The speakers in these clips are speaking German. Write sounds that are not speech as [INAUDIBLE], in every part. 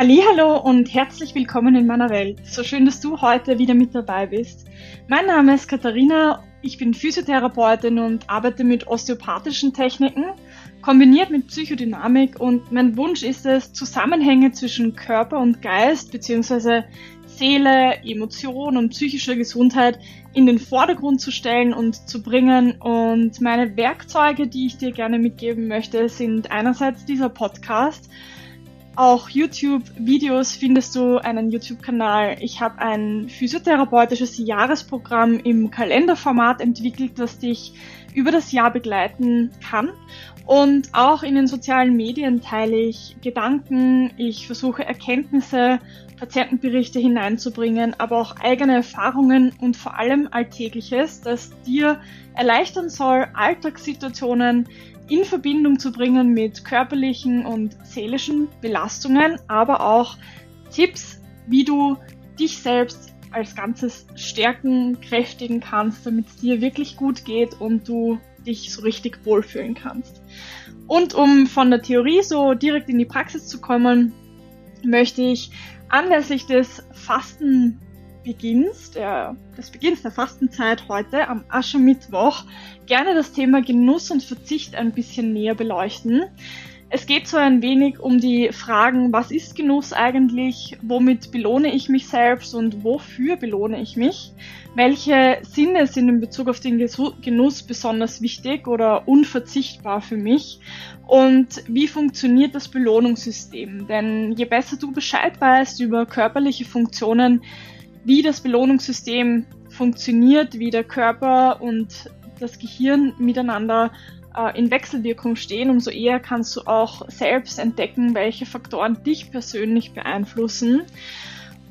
Hallo und herzlich willkommen in meiner Welt. So schön, dass du heute wieder mit dabei bist. Mein Name ist Katharina, ich bin Physiotherapeutin und arbeite mit osteopathischen Techniken, kombiniert mit Psychodynamik und mein Wunsch ist es, Zusammenhänge zwischen Körper und Geist bzw. Seele, Emotion und psychischer Gesundheit in den Vordergrund zu stellen und zu bringen. Und meine Werkzeuge, die ich dir gerne mitgeben möchte, sind einerseits dieser Podcast, auch YouTube-Videos findest du einen YouTube-Kanal. Ich habe ein physiotherapeutisches Jahresprogramm im Kalenderformat entwickelt, das dich über das Jahr begleiten kann. Und auch in den sozialen Medien teile ich Gedanken, ich versuche Erkenntnisse, Patientenberichte hineinzubringen, aber auch eigene Erfahrungen und vor allem Alltägliches, das dir erleichtern soll, Alltagssituationen in Verbindung zu bringen mit körperlichen und seelischen Belastungen, aber auch Tipps, wie du dich selbst als Ganzes stärken, kräftigen kannst, damit es dir wirklich gut geht und du dich so richtig wohlfühlen kannst. Und um von der Theorie so direkt in die Praxis zu kommen, möchte ich anlässlich des Fasten Beginns, der, des Beginns der Fastenzeit heute am Aschermittwoch gerne das Thema Genuss und Verzicht ein bisschen näher beleuchten. Es geht so ein wenig um die Fragen, was ist Genuss eigentlich, womit belohne ich mich selbst und wofür belohne ich mich, welche Sinne sind in Bezug auf den Genuss besonders wichtig oder unverzichtbar für mich und wie funktioniert das Belohnungssystem. Denn je besser du Bescheid weißt über körperliche Funktionen, wie das Belohnungssystem funktioniert, wie der Körper und das Gehirn miteinander äh, in Wechselwirkung stehen, umso eher kannst du auch selbst entdecken, welche Faktoren dich persönlich beeinflussen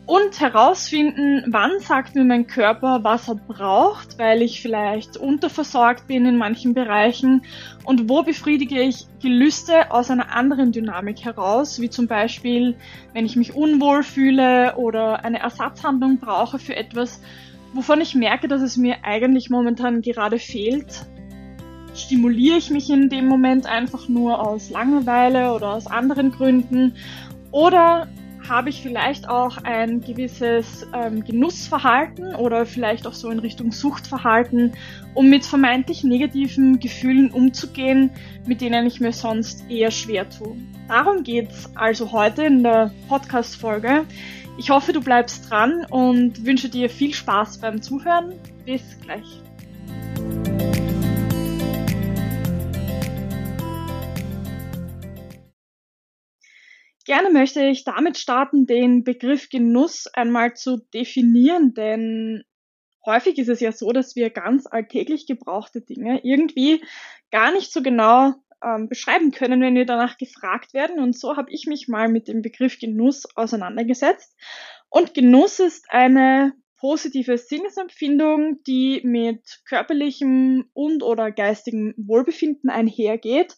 und herausfinden, wann sagt mir mein Körper, was er braucht, weil ich vielleicht unterversorgt bin in manchen Bereichen und wo befriedige ich Gelüste aus einer anderen Dynamik heraus, wie zum Beispiel, wenn ich mich unwohl fühle oder eine Ersatzhandlung brauche für etwas, wovon ich merke, dass es mir eigentlich momentan gerade fehlt. Stimuliere ich mich in dem Moment einfach nur aus Langeweile oder aus anderen Gründen oder habe ich vielleicht auch ein gewisses ähm, Genussverhalten oder vielleicht auch so in Richtung Suchtverhalten, um mit vermeintlich negativen Gefühlen umzugehen, mit denen ich mir sonst eher schwer tue. Darum geht's also heute in der Podcast-Folge. Ich hoffe, du bleibst dran und wünsche dir viel Spaß beim Zuhören. Bis gleich. Gerne möchte ich damit starten, den Begriff Genuss einmal zu definieren, denn häufig ist es ja so, dass wir ganz alltäglich gebrauchte Dinge irgendwie gar nicht so genau ähm, beschreiben können, wenn wir danach gefragt werden. Und so habe ich mich mal mit dem Begriff Genuss auseinandergesetzt. Und Genuss ist eine positive Sinnesempfindung, die mit körperlichem und oder geistigem Wohlbefinden einhergeht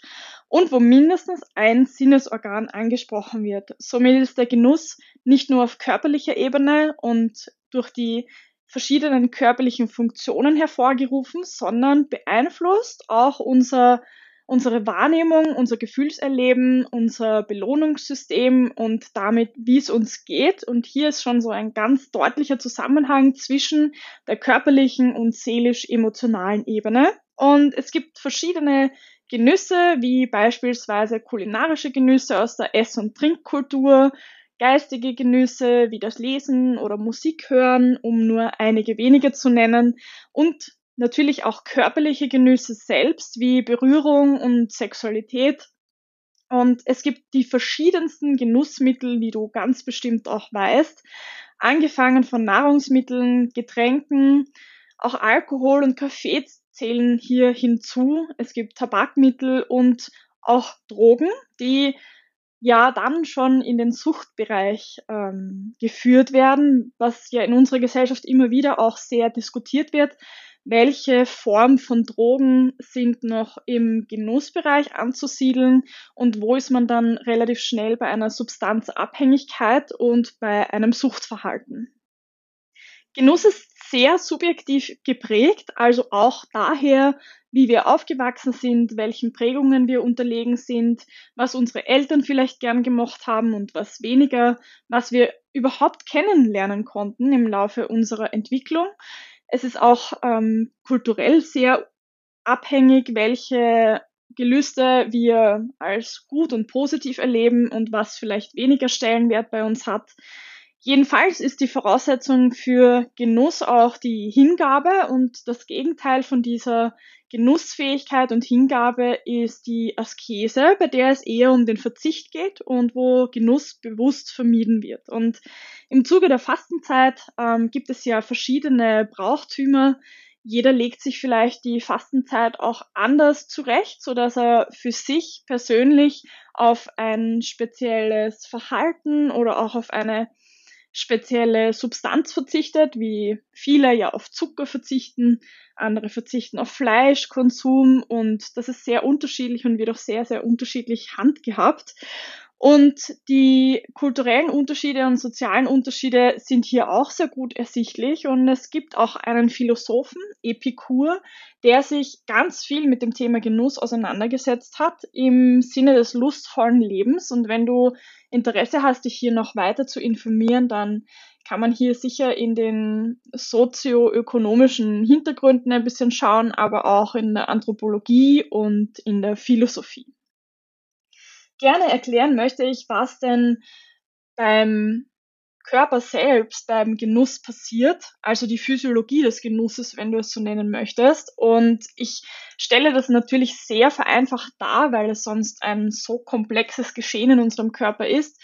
und wo mindestens ein Sinnesorgan angesprochen wird. Somit ist der Genuss nicht nur auf körperlicher Ebene und durch die verschiedenen körperlichen Funktionen hervorgerufen, sondern beeinflusst auch unser unsere Wahrnehmung, unser Gefühlserleben, unser Belohnungssystem und damit, wie es uns geht. Und hier ist schon so ein ganz deutlicher Zusammenhang zwischen der körperlichen und seelisch-emotionalen Ebene. Und es gibt verschiedene Genüsse, wie beispielsweise kulinarische Genüsse aus der Ess- und Trinkkultur, geistige Genüsse wie das Lesen oder Musik hören, um nur einige wenige zu nennen, und natürlich auch körperliche Genüsse selbst, wie Berührung und Sexualität. Und es gibt die verschiedensten Genussmittel, wie du ganz bestimmt auch weißt, angefangen von Nahrungsmitteln, Getränken, auch Alkohol und Kaffee zählen hier hinzu. Es gibt Tabakmittel und auch Drogen, die ja dann schon in den Suchtbereich ähm, geführt werden, was ja in unserer Gesellschaft immer wieder auch sehr diskutiert wird welche Form von Drogen sind noch im Genussbereich anzusiedeln und wo ist man dann relativ schnell bei einer Substanzabhängigkeit und bei einem Suchtverhalten. Genuss ist sehr subjektiv geprägt, also auch daher, wie wir aufgewachsen sind, welchen Prägungen wir unterlegen sind, was unsere Eltern vielleicht gern gemocht haben und was weniger, was wir überhaupt kennenlernen konnten im Laufe unserer Entwicklung. Es ist auch ähm, kulturell sehr abhängig, welche Gelüste wir als gut und positiv erleben und was vielleicht weniger Stellenwert bei uns hat. Jedenfalls ist die Voraussetzung für Genuss auch die Hingabe und das Gegenteil von dieser Genussfähigkeit und Hingabe ist die Askese, bei der es eher um den Verzicht geht und wo Genuss bewusst vermieden wird. Und im Zuge der Fastenzeit ähm, gibt es ja verschiedene Brauchtümer. Jeder legt sich vielleicht die Fastenzeit auch anders zurecht, so dass er für sich persönlich auf ein spezielles Verhalten oder auch auf eine spezielle Substanz verzichtet, wie viele ja auf Zucker verzichten, andere verzichten auf Fleischkonsum und das ist sehr unterschiedlich und wird auch sehr, sehr unterschiedlich handgehabt. Und die kulturellen Unterschiede und sozialen Unterschiede sind hier auch sehr gut ersichtlich. Und es gibt auch einen Philosophen, Epikur, der sich ganz viel mit dem Thema Genuss auseinandergesetzt hat im Sinne des lustvollen Lebens. Und wenn du Interesse hast, dich hier noch weiter zu informieren, dann kann man hier sicher in den sozioökonomischen Hintergründen ein bisschen schauen, aber auch in der Anthropologie und in der Philosophie gerne erklären möchte ich, was denn beim Körper selbst, beim Genuss passiert, also die Physiologie des Genusses, wenn du es so nennen möchtest. Und ich stelle das natürlich sehr vereinfacht dar, weil es sonst ein so komplexes Geschehen in unserem Körper ist.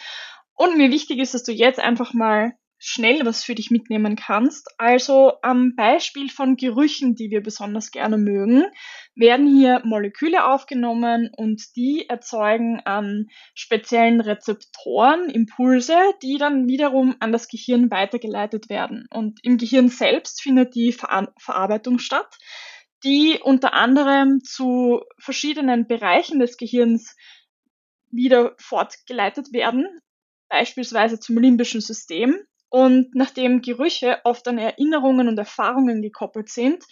Und mir wichtig ist, dass du jetzt einfach mal schnell was für dich mitnehmen kannst. Also am Beispiel von Gerüchen, die wir besonders gerne mögen, werden hier Moleküle aufgenommen und die erzeugen an speziellen Rezeptoren Impulse, die dann wiederum an das Gehirn weitergeleitet werden. Und im Gehirn selbst findet die Ver Verarbeitung statt, die unter anderem zu verschiedenen Bereichen des Gehirns wieder fortgeleitet werden, beispielsweise zum limbischen System, und nachdem Gerüche oft an Erinnerungen und Erfahrungen gekoppelt sind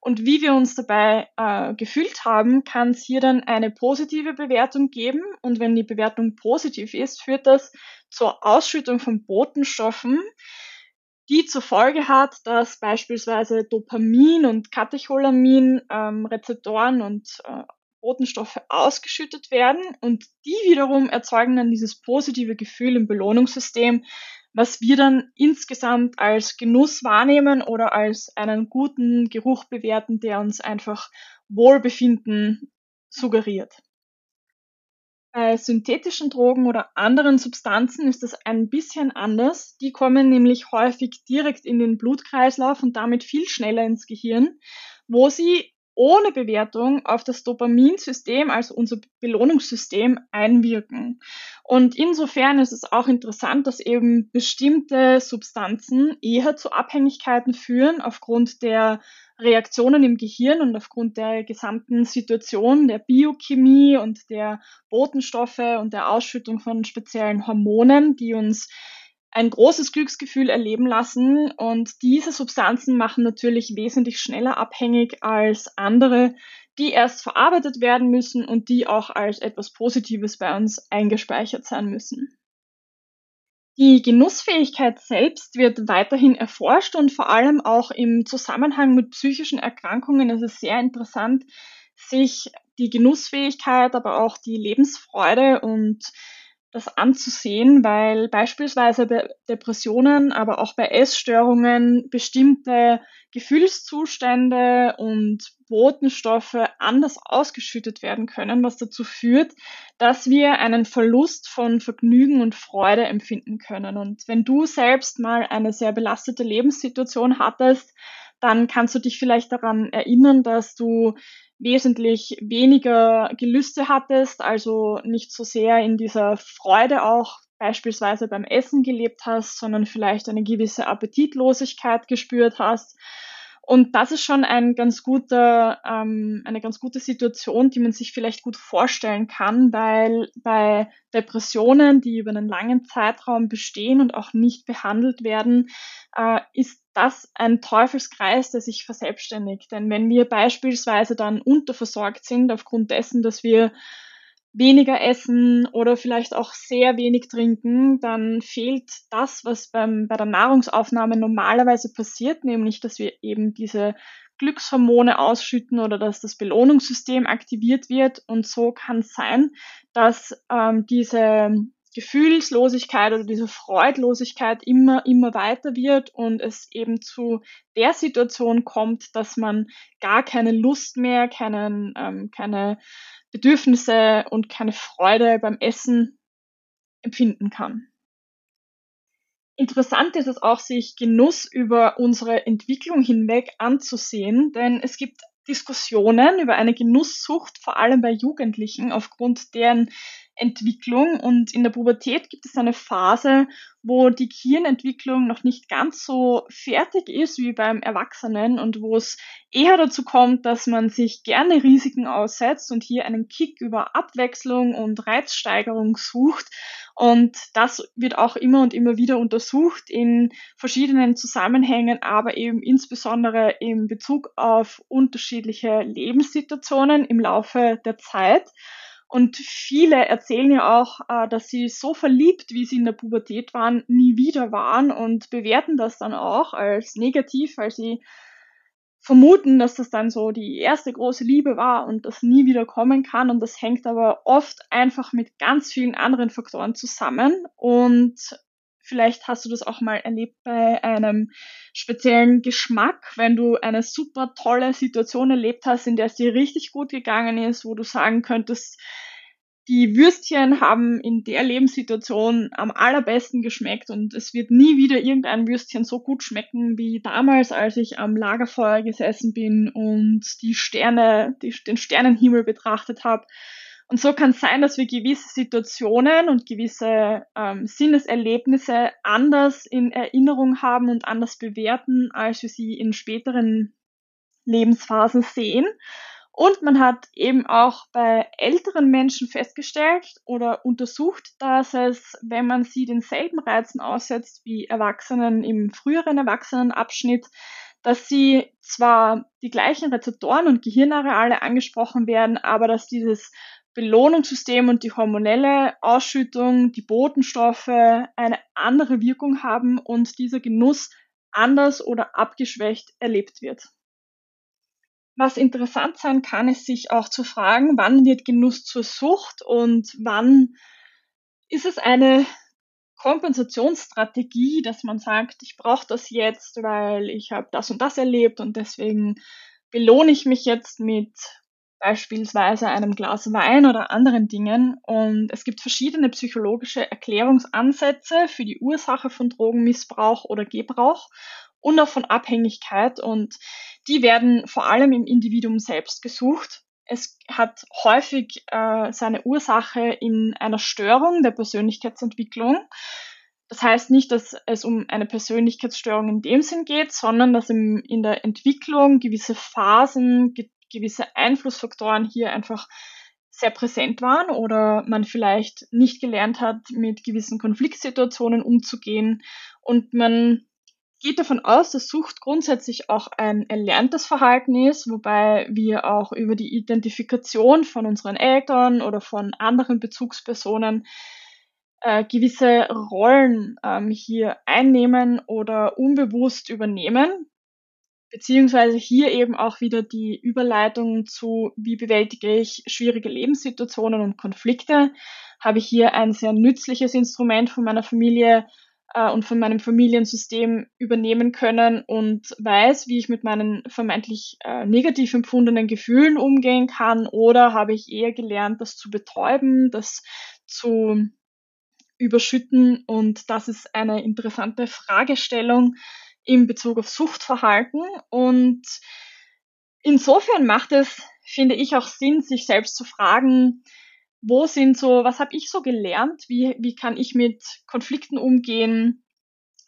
und wie wir uns dabei äh, gefühlt haben, kann es hier dann eine positive Bewertung geben. Und wenn die Bewertung positiv ist, führt das zur Ausschüttung von Botenstoffen, die zur Folge hat, dass beispielsweise Dopamin und Katecholamin ähm, Rezeptoren und äh, Botenstoffe ausgeschüttet werden und die wiederum erzeugen dann dieses positive Gefühl im Belohnungssystem, was wir dann insgesamt als Genuss wahrnehmen oder als einen guten Geruch bewerten, der uns einfach Wohlbefinden suggeriert. Bei synthetischen Drogen oder anderen Substanzen ist das ein bisschen anders. Die kommen nämlich häufig direkt in den Blutkreislauf und damit viel schneller ins Gehirn, wo sie ohne Bewertung auf das Dopaminsystem, also unser Belohnungssystem, einwirken. Und insofern ist es auch interessant, dass eben bestimmte Substanzen eher zu Abhängigkeiten führen aufgrund der Reaktionen im Gehirn und aufgrund der gesamten Situation der Biochemie und der Botenstoffe und der Ausschüttung von speziellen Hormonen, die uns ein großes Glücksgefühl erleben lassen. Und diese Substanzen machen natürlich wesentlich schneller abhängig als andere, die erst verarbeitet werden müssen und die auch als etwas Positives bei uns eingespeichert sein müssen. Die Genussfähigkeit selbst wird weiterhin erforscht und vor allem auch im Zusammenhang mit psychischen Erkrankungen ist es sehr interessant, sich die Genussfähigkeit, aber auch die Lebensfreude und das anzusehen, weil beispielsweise bei Depressionen, aber auch bei Essstörungen bestimmte Gefühlszustände und Botenstoffe anders ausgeschüttet werden können, was dazu führt, dass wir einen Verlust von Vergnügen und Freude empfinden können. Und wenn du selbst mal eine sehr belastete Lebenssituation hattest, dann kannst du dich vielleicht daran erinnern, dass du wesentlich weniger Gelüste hattest, also nicht so sehr in dieser Freude auch beispielsweise beim Essen gelebt hast, sondern vielleicht eine gewisse Appetitlosigkeit gespürt hast. Und das ist schon ein ganz guter, ähm, eine ganz gute Situation, die man sich vielleicht gut vorstellen kann, weil bei Depressionen, die über einen langen Zeitraum bestehen und auch nicht behandelt werden, äh, ist das ein Teufelskreis, der sich verselbstständigt. Denn wenn wir beispielsweise dann unterversorgt sind aufgrund dessen, dass wir weniger essen oder vielleicht auch sehr wenig trinken, dann fehlt das, was beim, bei der Nahrungsaufnahme normalerweise passiert, nämlich dass wir eben diese Glückshormone ausschütten oder dass das Belohnungssystem aktiviert wird. Und so kann es sein, dass ähm, diese Gefühlslosigkeit oder diese Freudlosigkeit immer, immer weiter wird und es eben zu der Situation kommt, dass man gar keine Lust mehr, keinen, ähm, keine Bedürfnisse und keine Freude beim Essen empfinden kann. Interessant ist es auch, sich Genuss über unsere Entwicklung hinweg anzusehen, denn es gibt Diskussionen über eine Genusssucht, vor allem bei Jugendlichen, aufgrund deren Entwicklung. Und in der Pubertät gibt es eine Phase, wo die Gehirnentwicklung noch nicht ganz so fertig ist wie beim Erwachsenen und wo es eher dazu kommt, dass man sich gerne Risiken aussetzt und hier einen Kick über Abwechslung und Reizsteigerung sucht. Und das wird auch immer und immer wieder untersucht in verschiedenen Zusammenhängen, aber eben insbesondere in Bezug auf unterschiedliche Lebenssituationen im Laufe der Zeit. Und viele erzählen ja auch, äh, dass sie so verliebt, wie sie in der Pubertät waren, nie wieder waren und bewerten das dann auch als negativ, weil sie vermuten, dass das dann so die erste große Liebe war und das nie wieder kommen kann. Und das hängt aber oft einfach mit ganz vielen anderen Faktoren zusammen. Und Vielleicht hast du das auch mal erlebt bei einem speziellen Geschmack, wenn du eine super tolle Situation erlebt hast, in der es dir richtig gut gegangen ist, wo du sagen könntest, die Würstchen haben in der Lebenssituation am allerbesten geschmeckt und es wird nie wieder irgendein Würstchen so gut schmecken wie damals, als ich am Lagerfeuer gesessen bin und die Sterne, die, den Sternenhimmel betrachtet habe und so kann es sein, dass wir gewisse Situationen und gewisse ähm, Sinneserlebnisse anders in Erinnerung haben und anders bewerten, als wir sie in späteren Lebensphasen sehen. Und man hat eben auch bei älteren Menschen festgestellt oder untersucht, dass es, wenn man sie denselben Reizen aussetzt wie Erwachsenen im früheren Erwachsenenabschnitt, dass sie zwar die gleichen Rezeptoren und Gehirnareale angesprochen werden, aber dass dieses Belohnungssystem und die hormonelle Ausschüttung, die Botenstoffe eine andere Wirkung haben und dieser Genuss anders oder abgeschwächt erlebt wird. Was interessant sein kann, ist sich auch zu fragen, wann wird Genuss zur Sucht und wann ist es eine Kompensationsstrategie, dass man sagt, ich brauche das jetzt, weil ich habe das und das erlebt und deswegen belohne ich mich jetzt mit beispielsweise einem Glas Wein oder anderen Dingen. Und es gibt verschiedene psychologische Erklärungsansätze für die Ursache von Drogenmissbrauch oder Gebrauch und auch von Abhängigkeit. Und die werden vor allem im Individuum selbst gesucht. Es hat häufig äh, seine Ursache in einer Störung der Persönlichkeitsentwicklung. Das heißt nicht, dass es um eine Persönlichkeitsstörung in dem Sinn geht, sondern dass im, in der Entwicklung gewisse Phasen, gewisse Einflussfaktoren hier einfach sehr präsent waren oder man vielleicht nicht gelernt hat, mit gewissen Konfliktsituationen umzugehen. Und man geht davon aus, dass Sucht grundsätzlich auch ein erlerntes Verhalten ist, wobei wir auch über die Identifikation von unseren Eltern oder von anderen Bezugspersonen äh, gewisse Rollen ähm, hier einnehmen oder unbewusst übernehmen, beziehungsweise hier eben auch wieder die Überleitung zu, wie bewältige ich schwierige Lebenssituationen und Konflikte, habe ich hier ein sehr nützliches Instrument von meiner Familie und von meinem Familiensystem übernehmen können und weiß, wie ich mit meinen vermeintlich äh, negativ empfundenen Gefühlen umgehen kann oder habe ich eher gelernt, das zu betäuben, das zu überschütten und das ist eine interessante Fragestellung, in Bezug auf Suchtverhalten. Und insofern macht es, finde ich, auch Sinn, sich selbst zu fragen, wo sind so, was habe ich so gelernt, wie, wie kann ich mit Konflikten umgehen,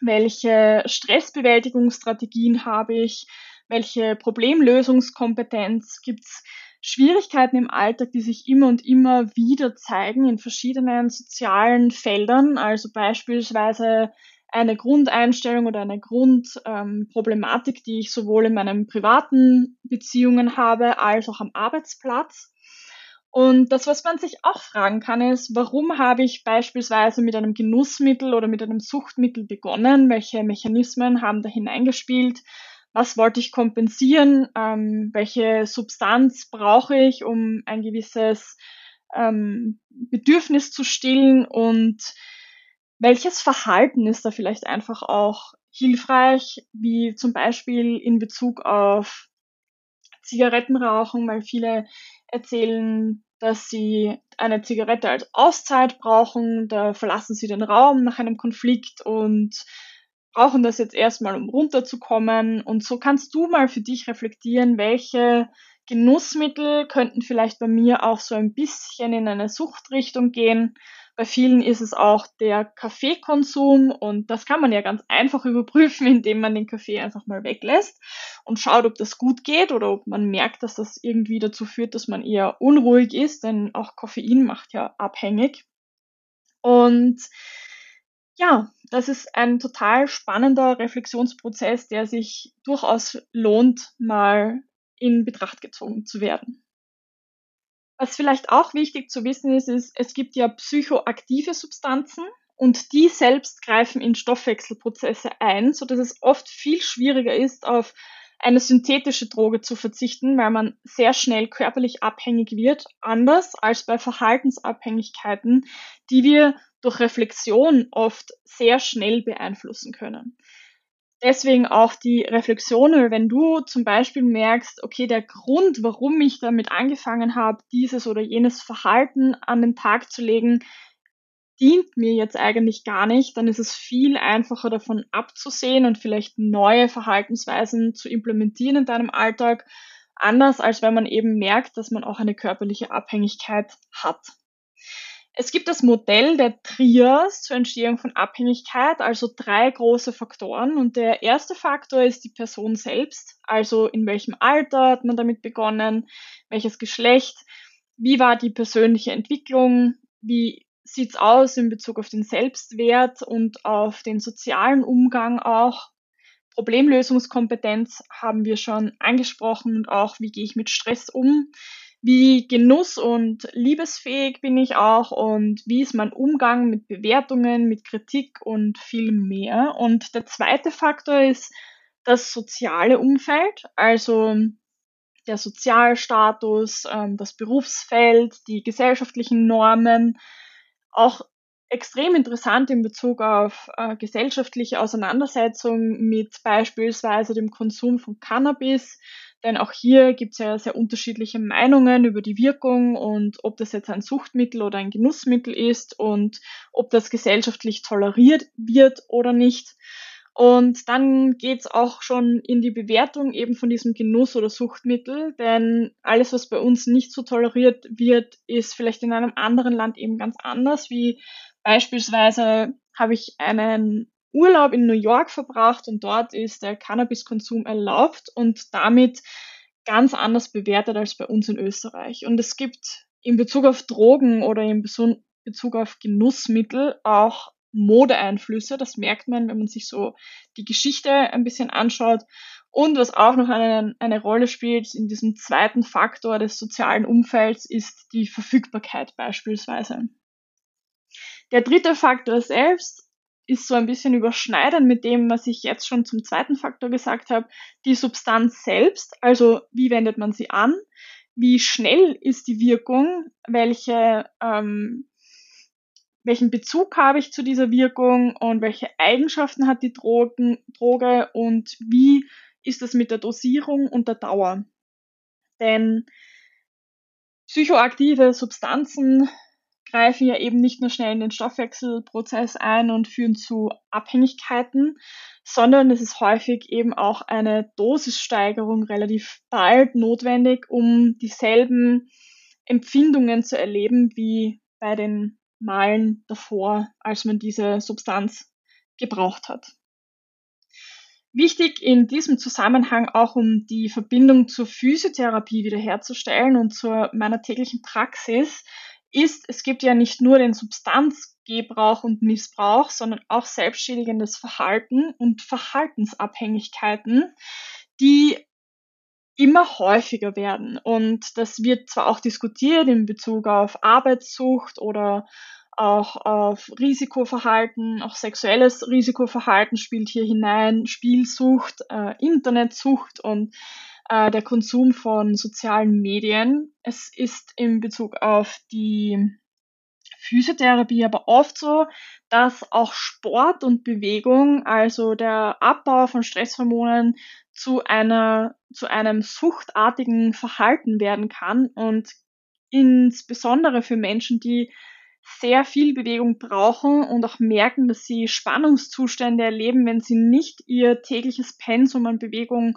welche Stressbewältigungsstrategien habe ich, welche Problemlösungskompetenz? Gibt es Schwierigkeiten im Alltag, die sich immer und immer wieder zeigen in verschiedenen sozialen Feldern, also beispielsweise eine Grundeinstellung oder eine Grundproblematik, ähm, die ich sowohl in meinen privaten Beziehungen habe als auch am Arbeitsplatz. Und das, was man sich auch fragen kann, ist, warum habe ich beispielsweise mit einem Genussmittel oder mit einem Suchtmittel begonnen? Welche Mechanismen haben da hineingespielt? was wollte ich kompensieren, ähm, welche Substanz brauche ich, um ein gewisses ähm, Bedürfnis zu stillen und welches Verhalten ist da vielleicht einfach auch hilfreich, wie zum Beispiel in Bezug auf Zigarettenrauchen, weil viele erzählen, dass sie eine Zigarette als Auszeit brauchen, da verlassen sie den Raum nach einem Konflikt und brauchen das jetzt erstmal, um runterzukommen. Und so kannst du mal für dich reflektieren, welche Genussmittel könnten vielleicht bei mir auch so ein bisschen in eine Suchtrichtung gehen. Bei vielen ist es auch der Kaffeekonsum und das kann man ja ganz einfach überprüfen, [LAUGHS] indem man den Kaffee einfach mal weglässt und schaut, ob das gut geht oder ob man merkt, dass das irgendwie dazu führt, dass man eher unruhig ist, denn auch Koffein macht ja abhängig. Und ja, das ist ein total spannender Reflexionsprozess, der sich durchaus lohnt, mal in Betracht gezogen zu werden. Was vielleicht auch wichtig zu wissen ist, ist, es gibt ja psychoaktive Substanzen und die selbst greifen in Stoffwechselprozesse ein, so dass es oft viel schwieriger ist, auf eine synthetische Droge zu verzichten, weil man sehr schnell körperlich abhängig wird, anders als bei Verhaltensabhängigkeiten, die wir durch Reflexion oft sehr schnell beeinflussen können. Deswegen auch die Reflexion, wenn du zum Beispiel merkst, okay, der Grund, warum ich damit angefangen habe, dieses oder jenes Verhalten an den Tag zu legen, dient mir jetzt eigentlich gar nicht, dann ist es viel einfacher davon abzusehen und vielleicht neue Verhaltensweisen zu implementieren in deinem Alltag, anders als wenn man eben merkt, dass man auch eine körperliche Abhängigkeit hat. Es gibt das Modell der Trias zur Entstehung von Abhängigkeit, also drei große Faktoren. Und der erste Faktor ist die Person selbst, also in welchem Alter hat man damit begonnen, welches Geschlecht, wie war die persönliche Entwicklung, wie sieht's aus in Bezug auf den Selbstwert und auf den sozialen Umgang auch. Problemlösungskompetenz haben wir schon angesprochen und auch, wie gehe ich mit Stress um wie genuss- und liebesfähig bin ich auch und wie ist mein Umgang mit Bewertungen, mit Kritik und viel mehr. Und der zweite Faktor ist das soziale Umfeld, also der Sozialstatus, ähm, das Berufsfeld, die gesellschaftlichen Normen, auch extrem interessant in Bezug auf äh, gesellschaftliche Auseinandersetzungen mit beispielsweise dem Konsum von Cannabis, denn auch hier gibt es ja sehr unterschiedliche Meinungen über die Wirkung und ob das jetzt ein Suchtmittel oder ein Genussmittel ist und ob das gesellschaftlich toleriert wird oder nicht. Und dann geht's auch schon in die Bewertung eben von diesem Genuss oder Suchtmittel, denn alles, was bei uns nicht so toleriert wird, ist vielleicht in einem anderen Land eben ganz anders, wie beispielsweise habe ich einen Urlaub in New York verbracht und dort ist der Cannabiskonsum erlaubt und damit ganz anders bewertet als bei uns in Österreich. Und es gibt in Bezug auf Drogen oder in Bezug auf Genussmittel auch Modeeinflüsse. Das merkt man, wenn man sich so die Geschichte ein bisschen anschaut. Und was auch noch eine, eine Rolle spielt in diesem zweiten Faktor des sozialen Umfelds ist die Verfügbarkeit beispielsweise. Der dritte Faktor selbst ist so ein bisschen überschneidend mit dem, was ich jetzt schon zum zweiten Faktor gesagt habe, die Substanz selbst, also wie wendet man sie an, wie schnell ist die Wirkung, welche, ähm, welchen Bezug habe ich zu dieser Wirkung? Und welche Eigenschaften hat die Drogen, Droge? Und wie ist das mit der Dosierung und der Dauer. Denn psychoaktive Substanzen greifen ja eben nicht nur schnell in den Stoffwechselprozess ein und führen zu Abhängigkeiten, sondern es ist häufig eben auch eine Dosissteigerung relativ bald notwendig, um dieselben Empfindungen zu erleben wie bei den Malen davor, als man diese Substanz gebraucht hat. Wichtig in diesem Zusammenhang auch, um die Verbindung zur Physiotherapie wiederherzustellen und zu meiner täglichen Praxis, ist, es gibt ja nicht nur den Substanzgebrauch und Missbrauch, sondern auch selbstschädigendes Verhalten und Verhaltensabhängigkeiten, die immer häufiger werden. Und das wird zwar auch diskutiert in Bezug auf Arbeitssucht oder auch auf Risikoverhalten, auch sexuelles Risikoverhalten spielt hier hinein, Spielsucht, äh, Internetsucht und äh, der Konsum von sozialen Medien. Es ist in Bezug auf die Physiotherapie aber oft so, dass auch Sport und Bewegung, also der Abbau von Stresshormonen, zu einer, zu einem suchtartigen Verhalten werden kann und insbesondere für Menschen, die sehr viel Bewegung brauchen und auch merken, dass sie Spannungszustände erleben, wenn sie nicht ihr tägliches Pensum an Bewegung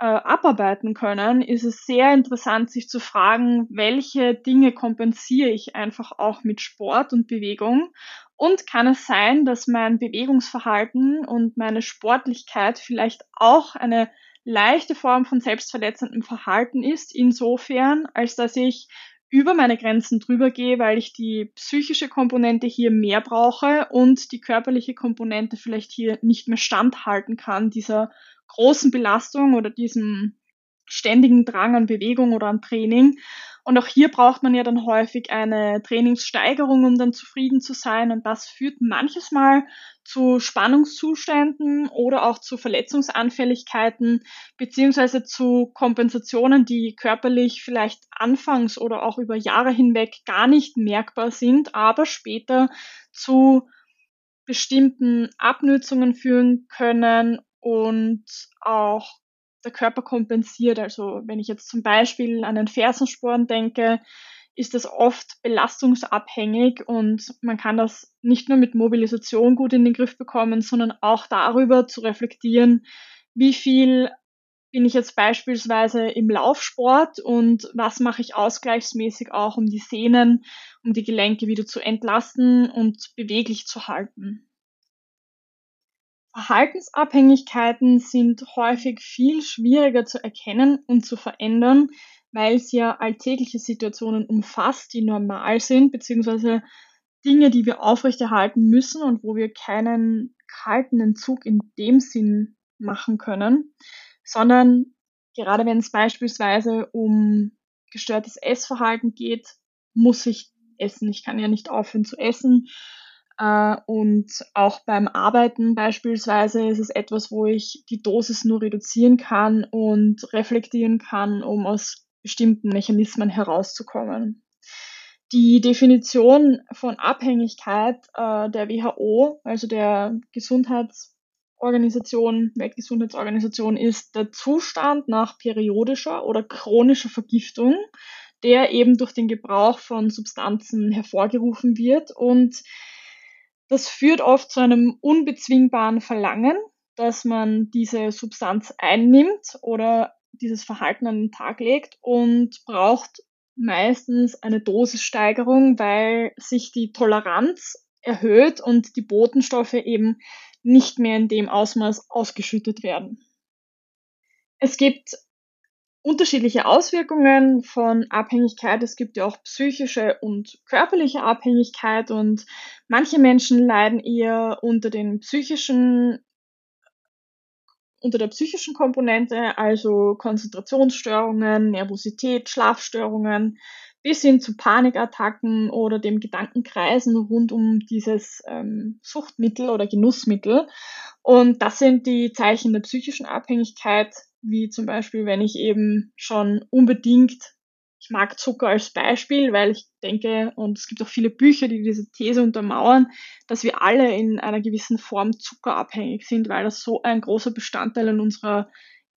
äh, abarbeiten können, ist es sehr interessant, sich zu fragen, welche Dinge kompensiere ich einfach auch mit Sport und Bewegung? Und kann es sein, dass mein Bewegungsverhalten und meine Sportlichkeit vielleicht auch eine leichte Form von selbstverletzendem Verhalten ist, insofern, als dass ich über meine Grenzen drüber gehe, weil ich die psychische Komponente hier mehr brauche und die körperliche Komponente vielleicht hier nicht mehr standhalten kann, dieser großen Belastung oder diesem ständigen Drang an Bewegung oder an Training. Und auch hier braucht man ja dann häufig eine Trainingssteigerung, um dann zufrieden zu sein. Und das führt manches Mal zu Spannungszuständen oder auch zu Verletzungsanfälligkeiten beziehungsweise zu Kompensationen, die körperlich vielleicht anfangs oder auch über Jahre hinweg gar nicht merkbar sind, aber später zu bestimmten Abnützungen führen können und auch der Körper kompensiert. Also wenn ich jetzt zum Beispiel an den Fersensporn denke, ist das oft belastungsabhängig und man kann das nicht nur mit Mobilisation gut in den Griff bekommen, sondern auch darüber zu reflektieren, wie viel bin ich jetzt beispielsweise im Laufsport und was mache ich ausgleichsmäßig auch, um die Sehnen, um die Gelenke wieder zu entlasten und beweglich zu halten. Verhaltensabhängigkeiten sind häufig viel schwieriger zu erkennen und zu verändern, weil es ja alltägliche Situationen umfasst, die normal sind, beziehungsweise Dinge, die wir aufrechterhalten müssen und wo wir keinen kalten Entzug in dem Sinn machen können, sondern gerade wenn es beispielsweise um gestörtes Essverhalten geht, muss ich essen. Ich kann ja nicht aufhören zu essen und auch beim Arbeiten beispielsweise ist es etwas, wo ich die Dosis nur reduzieren kann und reflektieren kann, um aus bestimmten Mechanismen herauszukommen. Die Definition von Abhängigkeit äh, der WHO, also der Gesundheitsorganisation, Weltgesundheitsorganisation, ist der Zustand nach periodischer oder chronischer Vergiftung, der eben durch den Gebrauch von Substanzen hervorgerufen wird und das führt oft zu einem unbezwingbaren Verlangen, dass man diese Substanz einnimmt oder dieses Verhalten an den Tag legt und braucht meistens eine Dosissteigerung, weil sich die Toleranz erhöht und die Botenstoffe eben nicht mehr in dem Ausmaß ausgeschüttet werden. Es gibt unterschiedliche Auswirkungen von Abhängigkeit. Es gibt ja auch psychische und körperliche Abhängigkeit und manche Menschen leiden eher unter den psychischen unter der psychischen Komponente, also Konzentrationsstörungen, Nervosität, Schlafstörungen, bis hin zu Panikattacken oder dem Gedankenkreisen rund um dieses ähm, Suchtmittel oder Genussmittel. Und das sind die Zeichen der psychischen Abhängigkeit, wie zum Beispiel, wenn ich eben schon unbedingt, ich mag Zucker als Beispiel, weil ich denke, und es gibt auch viele Bücher, die diese These untermauern, dass wir alle in einer gewissen Form zuckerabhängig sind, weil das so ein großer Bestandteil in unserer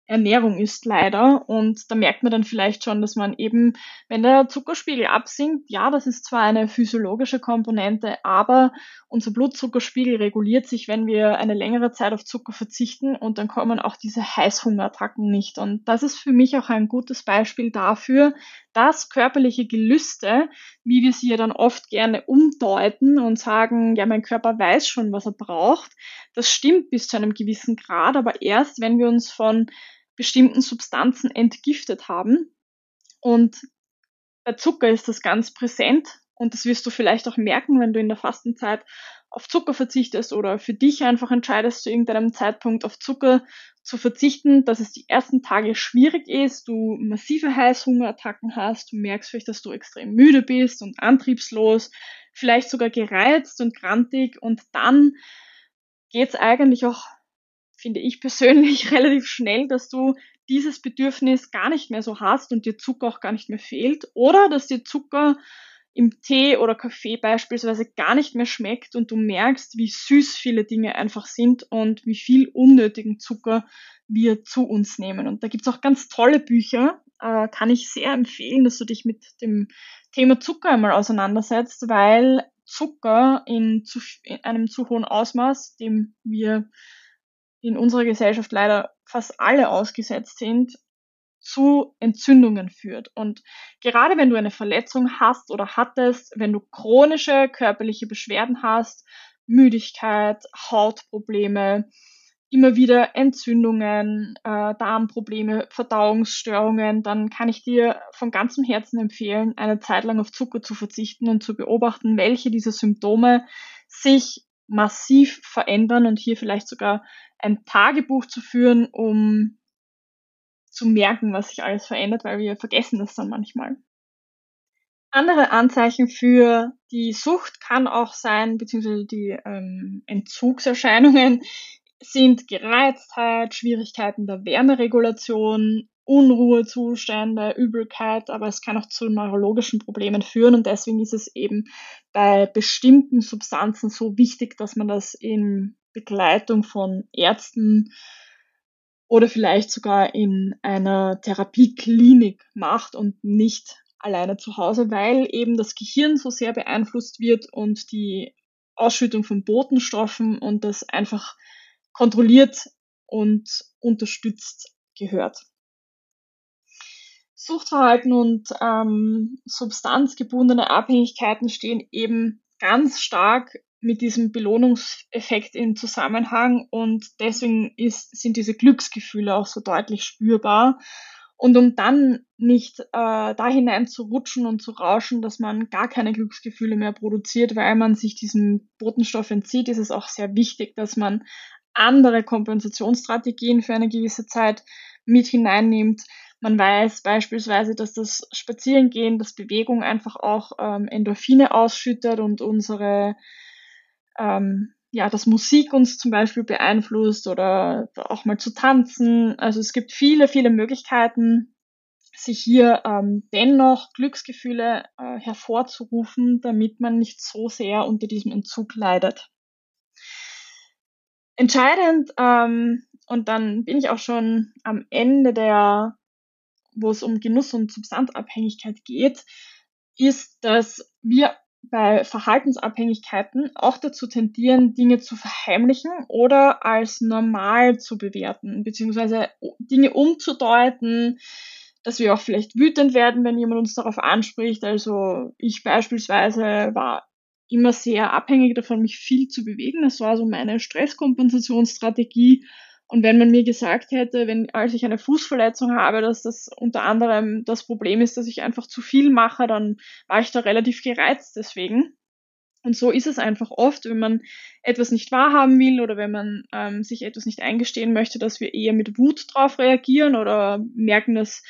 Ernährung ist leider. Und da merkt man dann vielleicht schon, dass man eben, wenn der Zuckerspiegel absinkt, ja, das ist zwar eine physiologische Komponente, aber unser Blutzuckerspiegel reguliert sich, wenn wir eine längere Zeit auf Zucker verzichten und dann kommen auch diese Heißhungerattacken nicht. Und das ist für mich auch ein gutes Beispiel dafür, dass körperliche Gelüste, wie wir sie ja dann oft gerne umdeuten und sagen, ja, mein Körper weiß schon, was er braucht, das stimmt bis zu einem gewissen Grad, aber erst, wenn wir uns von bestimmten Substanzen entgiftet haben. Und bei Zucker ist das ganz präsent und das wirst du vielleicht auch merken, wenn du in der Fastenzeit auf Zucker verzichtest oder für dich einfach entscheidest, zu irgendeinem Zeitpunkt auf Zucker zu verzichten, dass es die ersten Tage schwierig ist, du massive Heißhungerattacken hast, du merkst vielleicht, dass du extrem müde bist und antriebslos, vielleicht sogar gereizt und grantig und dann geht's eigentlich auch finde ich persönlich [LAUGHS] relativ schnell, dass du dieses Bedürfnis gar nicht mehr so hast und dir Zucker auch gar nicht mehr fehlt oder dass dir Zucker im Tee oder Kaffee beispielsweise gar nicht mehr schmeckt und du merkst, wie süß viele Dinge einfach sind und wie viel unnötigen Zucker wir zu uns nehmen. Und da gibt's auch ganz tolle Bücher, äh, kann ich sehr empfehlen, dass du dich mit dem Thema Zucker einmal auseinandersetzt, weil Zucker in, zu, in einem zu hohen Ausmaß, dem wir in unserer Gesellschaft leider fast alle ausgesetzt sind, zu Entzündungen führt. Und gerade wenn du eine Verletzung hast oder hattest, wenn du chronische körperliche Beschwerden hast, Müdigkeit, Hautprobleme, immer wieder Entzündungen, äh, Darmprobleme, Verdauungsstörungen, dann kann ich dir von ganzem Herzen empfehlen, eine Zeit lang auf Zucker zu verzichten und zu beobachten, welche dieser Symptome sich massiv verändern und hier vielleicht sogar ein Tagebuch zu führen, um zu merken, was sich alles verändert, weil wir vergessen das dann manchmal. Andere Anzeichen für die Sucht kann auch sein, beziehungsweise die ähm, Entzugserscheinungen sind Gereiztheit, Schwierigkeiten der Wärmeregulation, Unruhezustände, Übelkeit, aber es kann auch zu neurologischen Problemen führen und deswegen ist es eben bei bestimmten Substanzen so wichtig, dass man das in Begleitung von Ärzten oder vielleicht sogar in einer Therapieklinik macht und nicht alleine zu Hause, weil eben das Gehirn so sehr beeinflusst wird und die Ausschüttung von Botenstoffen und das einfach kontrolliert und unterstützt gehört. Suchtverhalten und ähm, substanzgebundene Abhängigkeiten stehen eben ganz stark mit diesem Belohnungseffekt in Zusammenhang und deswegen ist, sind diese Glücksgefühle auch so deutlich spürbar. Und um dann nicht äh, da hinein zu rutschen und zu rauschen, dass man gar keine Glücksgefühle mehr produziert, weil man sich diesem Botenstoff entzieht, ist es auch sehr wichtig, dass man andere Kompensationsstrategien für eine gewisse Zeit mit hineinnimmt. Man weiß beispielsweise, dass das Spazierengehen, das Bewegung einfach auch ähm, Endorphine ausschüttet und unsere ähm, ja, dass Musik uns zum Beispiel beeinflusst oder auch mal zu tanzen. Also es gibt viele, viele Möglichkeiten, sich hier ähm, dennoch Glücksgefühle äh, hervorzurufen, damit man nicht so sehr unter diesem Entzug leidet. Entscheidend, ähm, und dann bin ich auch schon am Ende der, wo es um Genuss und Substanzabhängigkeit geht, ist, dass wir bei Verhaltensabhängigkeiten auch dazu tendieren, Dinge zu verheimlichen oder als normal zu bewerten, beziehungsweise Dinge umzudeuten, dass wir auch vielleicht wütend werden, wenn jemand uns darauf anspricht. Also ich beispielsweise war immer sehr abhängig davon, mich viel zu bewegen. Das war so meine Stresskompensationsstrategie und wenn man mir gesagt hätte, wenn, als ich eine Fußverletzung habe, dass das unter anderem das Problem ist, dass ich einfach zu viel mache, dann war ich da relativ gereizt deswegen. Und so ist es einfach oft, wenn man etwas nicht wahrhaben will oder wenn man ähm, sich etwas nicht eingestehen möchte, dass wir eher mit Wut drauf reagieren oder merken, dass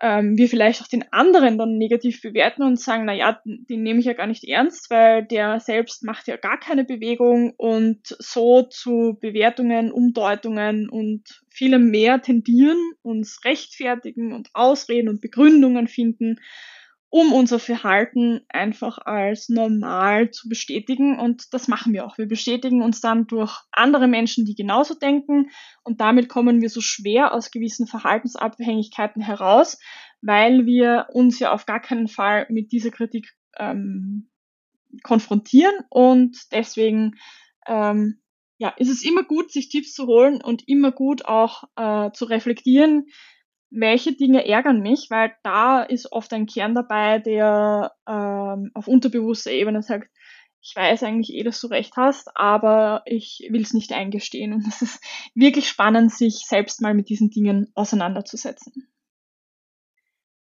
ähm, wir vielleicht auch den anderen dann negativ bewerten und sagen, na ja, den nehme ich ja gar nicht ernst, weil der selbst macht ja gar keine Bewegung und so zu Bewertungen, Umdeutungen und vielem mehr tendieren, uns rechtfertigen und Ausreden und Begründungen finden um unser Verhalten einfach als normal zu bestätigen. Und das machen wir auch. Wir bestätigen uns dann durch andere Menschen, die genauso denken. Und damit kommen wir so schwer aus gewissen Verhaltensabhängigkeiten heraus, weil wir uns ja auf gar keinen Fall mit dieser Kritik ähm, konfrontieren. Und deswegen ähm, ja, ist es immer gut, sich Tipps zu holen und immer gut auch äh, zu reflektieren, welche Dinge ärgern mich, weil da ist oft ein Kern dabei, der ähm, auf unterbewusster Ebene sagt, ich weiß eigentlich eh, dass du recht hast, aber ich will es nicht eingestehen. Und es ist wirklich spannend, sich selbst mal mit diesen Dingen auseinanderzusetzen.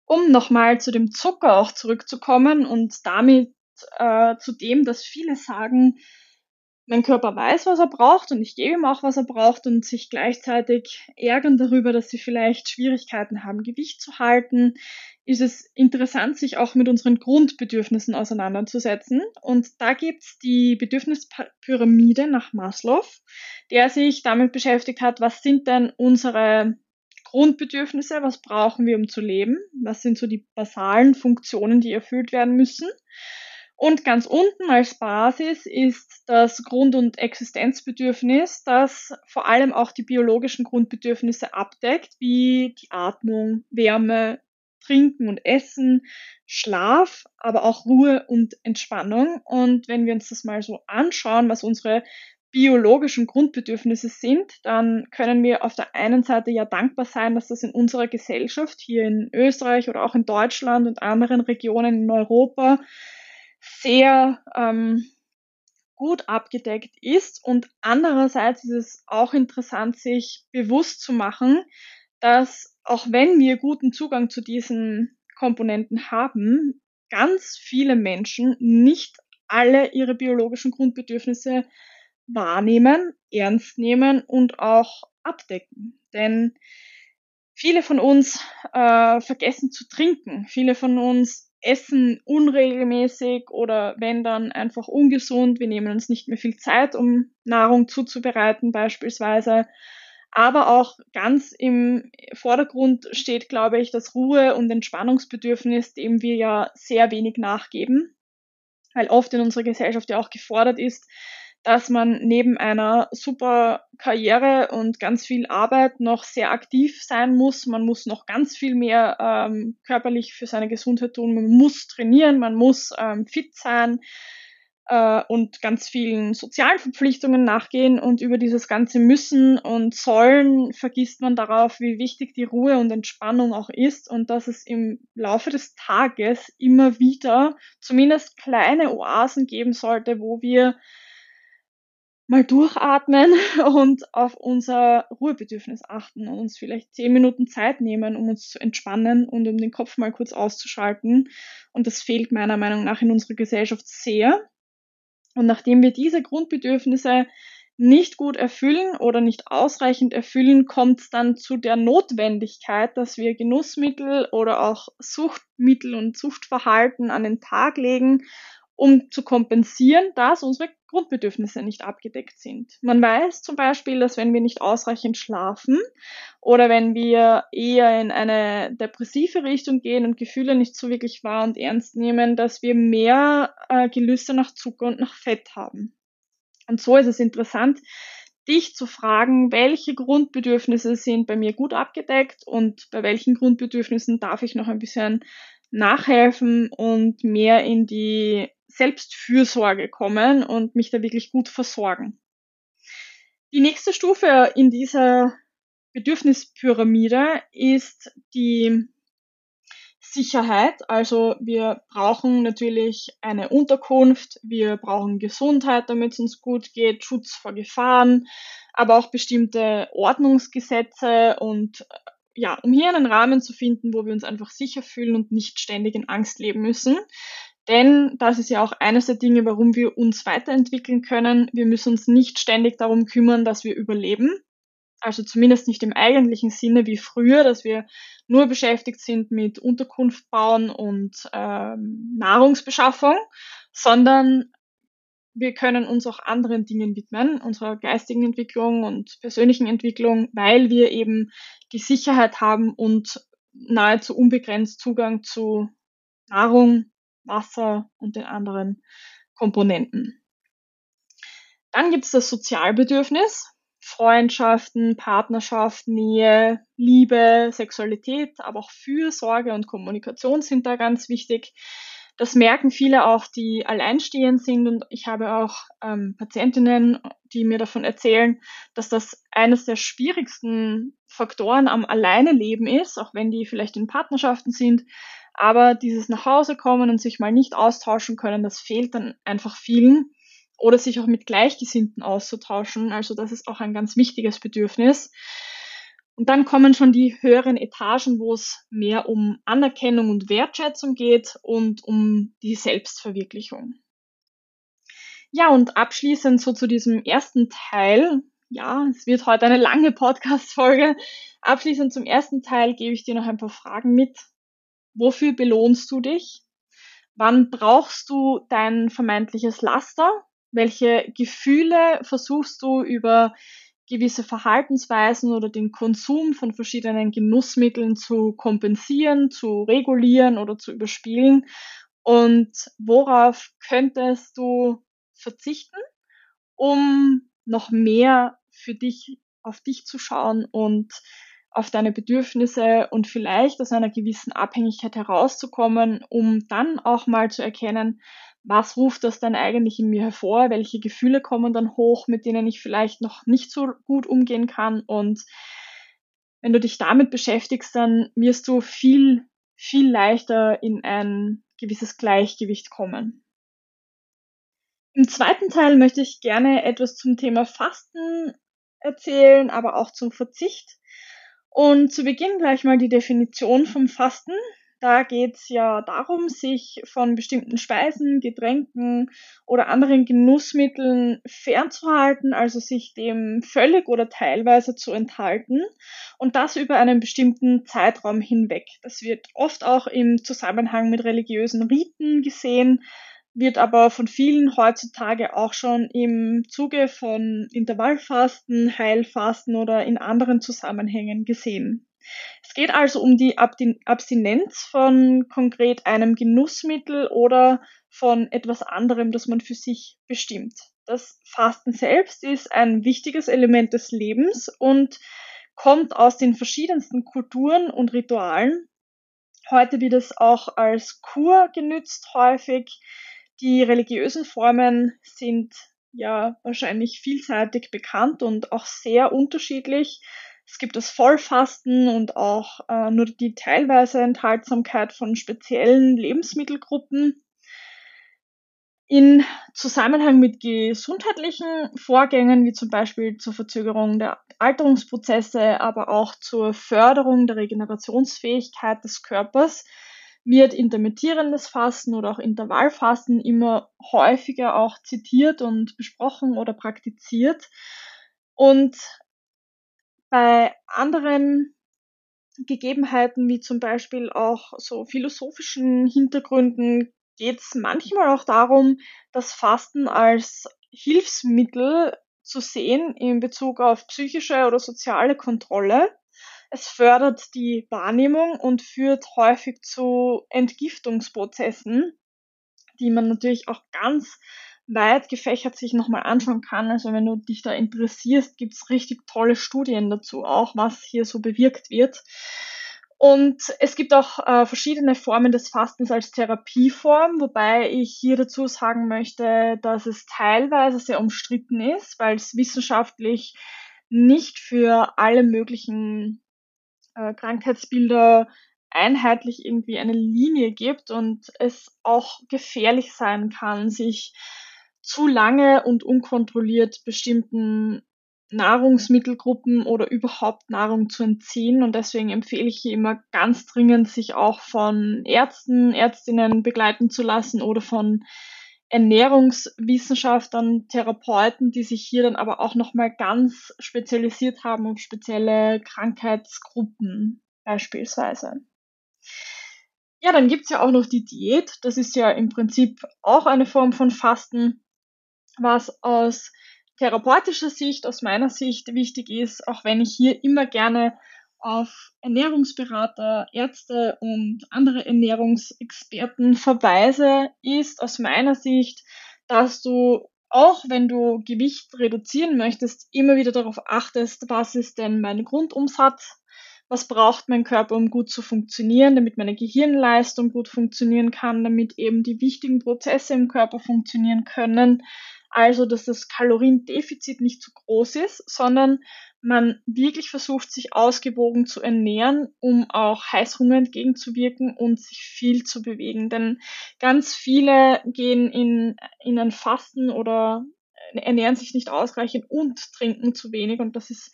Um nochmal zu dem Zucker auch zurückzukommen und damit äh, zu dem, dass viele sagen, mein Körper weiß, was er braucht und ich gebe ihm auch, was er braucht und sich gleichzeitig ärgern darüber, dass sie vielleicht Schwierigkeiten haben, Gewicht zu halten, ist es interessant, sich auch mit unseren Grundbedürfnissen auseinanderzusetzen. Und da gibt's die Bedürfnispyramide nach Maslow, der sich damit beschäftigt hat, was sind denn unsere Grundbedürfnisse, was brauchen wir, um zu leben, was sind so die basalen Funktionen, die erfüllt werden müssen. Und ganz unten als Basis ist das Grund- und Existenzbedürfnis, das vor allem auch die biologischen Grundbedürfnisse abdeckt, wie die Atmung, Wärme, Trinken und Essen, Schlaf, aber auch Ruhe und Entspannung. Und wenn wir uns das mal so anschauen, was unsere biologischen Grundbedürfnisse sind, dann können wir auf der einen Seite ja dankbar sein, dass das in unserer Gesellschaft hier in Österreich oder auch in Deutschland und anderen Regionen in Europa sehr ähm, gut abgedeckt ist. Und andererseits ist es auch interessant, sich bewusst zu machen, dass auch wenn wir guten Zugang zu diesen Komponenten haben, ganz viele Menschen nicht alle ihre biologischen Grundbedürfnisse wahrnehmen, ernst nehmen und auch abdecken. Denn viele von uns äh, vergessen zu trinken. Viele von uns essen unregelmäßig oder wenn dann einfach ungesund. Wir nehmen uns nicht mehr viel Zeit, um Nahrung zuzubereiten beispielsweise. Aber auch ganz im Vordergrund steht, glaube ich, das Ruhe- und Entspannungsbedürfnis, dem wir ja sehr wenig nachgeben, weil oft in unserer Gesellschaft ja auch gefordert ist, dass man neben einer super Karriere und ganz viel Arbeit noch sehr aktiv sein muss. Man muss noch ganz viel mehr ähm, körperlich für seine Gesundheit tun. Man muss trainieren, man muss ähm, fit sein äh, und ganz vielen sozialen Verpflichtungen nachgehen. Und über dieses ganze Müssen und Sollen vergisst man darauf, wie wichtig die Ruhe und Entspannung auch ist und dass es im Laufe des Tages immer wieder zumindest kleine Oasen geben sollte, wo wir mal durchatmen [LAUGHS] und auf unser Ruhebedürfnis achten und uns vielleicht zehn Minuten Zeit nehmen, um uns zu entspannen und um den Kopf mal kurz auszuschalten. Und das fehlt meiner Meinung nach in unserer Gesellschaft sehr. Und nachdem wir diese Grundbedürfnisse nicht gut erfüllen oder nicht ausreichend erfüllen, kommt es dann zu der Notwendigkeit, dass wir Genussmittel oder auch Suchtmittel und Suchtverhalten an den Tag legen, um zu kompensieren, dass unsere Grundbedürfnisse nicht abgedeckt sind. Man weiß zum Beispiel, dass wenn wir nicht ausreichend schlafen oder wenn wir eher in eine depressive Richtung gehen und Gefühle nicht so wirklich wahr und ernst nehmen, dass wir mehr äh, Gelüste nach Zucker und nach Fett haben. Und so ist es interessant, dich zu fragen, welche Grundbedürfnisse sind bei mir gut abgedeckt und bei welchen Grundbedürfnissen darf ich noch ein bisschen nachhelfen und mehr in die Selbstfürsorge kommen und mich da wirklich gut versorgen. Die nächste Stufe in dieser Bedürfnispyramide ist die Sicherheit. Also wir brauchen natürlich eine Unterkunft, wir brauchen Gesundheit, damit es uns gut geht, Schutz vor Gefahren, aber auch bestimmte Ordnungsgesetze und ja, um hier einen Rahmen zu finden, wo wir uns einfach sicher fühlen und nicht ständig in Angst leben müssen. Denn das ist ja auch eines der Dinge, warum wir uns weiterentwickeln können. Wir müssen uns nicht ständig darum kümmern, dass wir überleben. Also zumindest nicht im eigentlichen Sinne wie früher, dass wir nur beschäftigt sind mit Unterkunft bauen und ähm, Nahrungsbeschaffung, sondern wir können uns auch anderen Dingen widmen, unserer geistigen Entwicklung und persönlichen Entwicklung, weil wir eben die Sicherheit haben und nahezu unbegrenzt Zugang zu Nahrung, Wasser und den anderen Komponenten. Dann gibt es das Sozialbedürfnis. Freundschaften, Partnerschaft, Nähe, Liebe, Sexualität, aber auch Fürsorge und Kommunikation sind da ganz wichtig. Das merken viele auch, die alleinstehend sind und ich habe auch ähm, Patientinnen, die mir davon erzählen, dass das eines der schwierigsten Faktoren am Alleineleben ist, auch wenn die vielleicht in Partnerschaften sind. Aber dieses nach Hause kommen und sich mal nicht austauschen können, das fehlt dann einfach vielen oder sich auch mit Gleichgesinnten auszutauschen. Also das ist auch ein ganz wichtiges Bedürfnis. Und dann kommen schon die höheren Etagen, wo es mehr um Anerkennung und Wertschätzung geht und um die Selbstverwirklichung. Ja, und abschließend so zu diesem ersten Teil. Ja, es wird heute eine lange Podcast-Folge. Abschließend zum ersten Teil gebe ich dir noch ein paar Fragen mit. Wofür belohnst du dich? Wann brauchst du dein vermeintliches Laster? Welche Gefühle versuchst du über gewisse Verhaltensweisen oder den Konsum von verschiedenen Genussmitteln zu kompensieren, zu regulieren oder zu überspielen? Und worauf könntest du verzichten, um noch mehr für dich, auf dich zu schauen und auf deine Bedürfnisse und vielleicht aus einer gewissen Abhängigkeit herauszukommen, um dann auch mal zu erkennen, was ruft das denn eigentlich in mir hervor, welche Gefühle kommen dann hoch, mit denen ich vielleicht noch nicht so gut umgehen kann. Und wenn du dich damit beschäftigst, dann wirst du viel, viel leichter in ein gewisses Gleichgewicht kommen. Im zweiten Teil möchte ich gerne etwas zum Thema Fasten erzählen, aber auch zum Verzicht. Und zu Beginn gleich mal die Definition vom Fasten. Da geht es ja darum, sich von bestimmten Speisen, Getränken oder anderen Genussmitteln fernzuhalten, also sich dem völlig oder teilweise zu enthalten und das über einen bestimmten Zeitraum hinweg. Das wird oft auch im Zusammenhang mit religiösen Riten gesehen, wird aber von vielen heutzutage auch schon im Zuge von Intervallfasten, Heilfasten oder in anderen Zusammenhängen gesehen. Es geht also um die Abstinenz von konkret einem Genussmittel oder von etwas anderem, das man für sich bestimmt. Das Fasten selbst ist ein wichtiges Element des Lebens und kommt aus den verschiedensten Kulturen und Ritualen. Heute wird es auch als Kur genützt häufig. Die religiösen Formen sind ja wahrscheinlich vielseitig bekannt und auch sehr unterschiedlich. Es gibt das Vollfasten und auch äh, nur die teilweise Enthaltsamkeit von speziellen Lebensmittelgruppen. In Zusammenhang mit gesundheitlichen Vorgängen, wie zum Beispiel zur Verzögerung der Alterungsprozesse, aber auch zur Förderung der Regenerationsfähigkeit des Körpers, wird intermittierendes Fasten oder auch Intervallfasten immer häufiger auch zitiert und besprochen oder praktiziert. Und bei anderen Gegebenheiten, wie zum Beispiel auch so philosophischen Hintergründen, geht es manchmal auch darum, das Fasten als Hilfsmittel zu sehen in Bezug auf psychische oder soziale Kontrolle. Es fördert die Wahrnehmung und führt häufig zu Entgiftungsprozessen, die man natürlich auch ganz weit gefächert sich nochmal anschauen kann. Also wenn du dich da interessierst, gibt's richtig tolle Studien dazu auch, was hier so bewirkt wird. Und es gibt auch äh, verschiedene Formen des Fastens als Therapieform, wobei ich hier dazu sagen möchte, dass es teilweise sehr umstritten ist, weil es wissenschaftlich nicht für alle möglichen äh, Krankheitsbilder einheitlich irgendwie eine Linie gibt und es auch gefährlich sein kann, sich zu lange und unkontrolliert bestimmten Nahrungsmittelgruppen oder überhaupt Nahrung zu entziehen. Und deswegen empfehle ich hier immer ganz dringend, sich auch von Ärzten, Ärztinnen begleiten zu lassen oder von Ernährungswissenschaftlern, Therapeuten, die sich hier dann aber auch nochmal ganz spezialisiert haben auf spezielle Krankheitsgruppen beispielsweise. Ja, dann gibt's ja auch noch die Diät. Das ist ja im Prinzip auch eine Form von Fasten was aus therapeutischer Sicht, aus meiner Sicht wichtig ist, auch wenn ich hier immer gerne auf Ernährungsberater, Ärzte und andere Ernährungsexperten verweise, ist aus meiner Sicht, dass du auch wenn du Gewicht reduzieren möchtest, immer wieder darauf achtest, was ist denn mein Grundumsatz, was braucht mein Körper, um gut zu funktionieren, damit meine Gehirnleistung gut funktionieren kann, damit eben die wichtigen Prozesse im Körper funktionieren können. Also, dass das Kaloriendefizit nicht zu groß ist, sondern man wirklich versucht, sich ausgewogen zu ernähren, um auch Heißhunger entgegenzuwirken und sich viel zu bewegen. Denn ganz viele gehen in, in ein Fasten oder ernähren sich nicht ausreichend und trinken zu wenig und das ist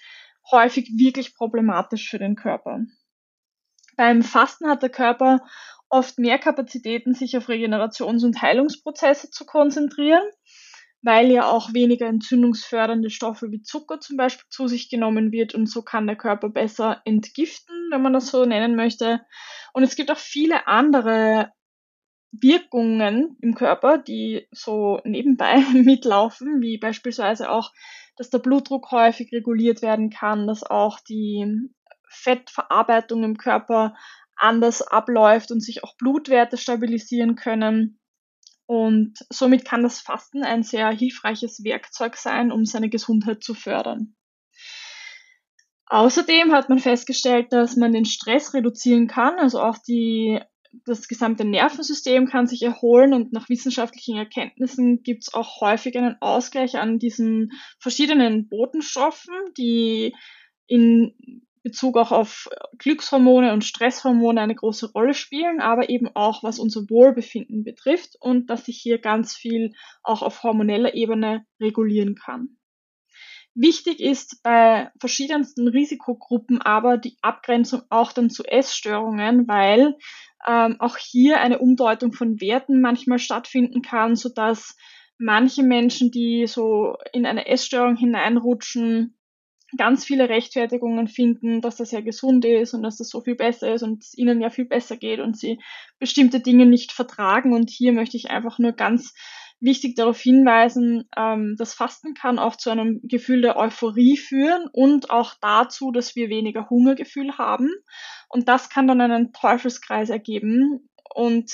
häufig wirklich problematisch für den Körper. Beim Fasten hat der Körper oft mehr Kapazitäten, sich auf Regenerations- und Heilungsprozesse zu konzentrieren weil ja auch weniger entzündungsfördernde Stoffe wie Zucker zum Beispiel zu sich genommen wird und so kann der Körper besser entgiften, wenn man das so nennen möchte. Und es gibt auch viele andere Wirkungen im Körper, die so nebenbei [LAUGHS] mitlaufen, wie beispielsweise auch, dass der Blutdruck häufig reguliert werden kann, dass auch die Fettverarbeitung im Körper anders abläuft und sich auch Blutwerte stabilisieren können. Und somit kann das Fasten ein sehr hilfreiches Werkzeug sein, um seine Gesundheit zu fördern. Außerdem hat man festgestellt, dass man den Stress reduzieren kann, also auch die, das gesamte Nervensystem kann sich erholen und nach wissenschaftlichen Erkenntnissen gibt es auch häufig einen Ausgleich an diesen verschiedenen Botenstoffen, die in Bezug auch auf Glückshormone und Stresshormone eine große Rolle spielen, aber eben auch was unser Wohlbefinden betrifft und dass sich hier ganz viel auch auf hormoneller Ebene regulieren kann. Wichtig ist bei verschiedensten Risikogruppen aber die Abgrenzung auch dann zu Essstörungen, weil ähm, auch hier eine Umdeutung von Werten manchmal stattfinden kann, sodass manche Menschen, die so in eine Essstörung hineinrutschen, ganz viele Rechtfertigungen finden, dass das ja gesund ist und dass das so viel besser ist und es ihnen ja viel besser geht und sie bestimmte Dinge nicht vertragen. Und hier möchte ich einfach nur ganz wichtig darauf hinweisen, ähm, das Fasten kann auch zu einem Gefühl der Euphorie führen und auch dazu, dass wir weniger Hungergefühl haben. Und das kann dann einen Teufelskreis ergeben. Und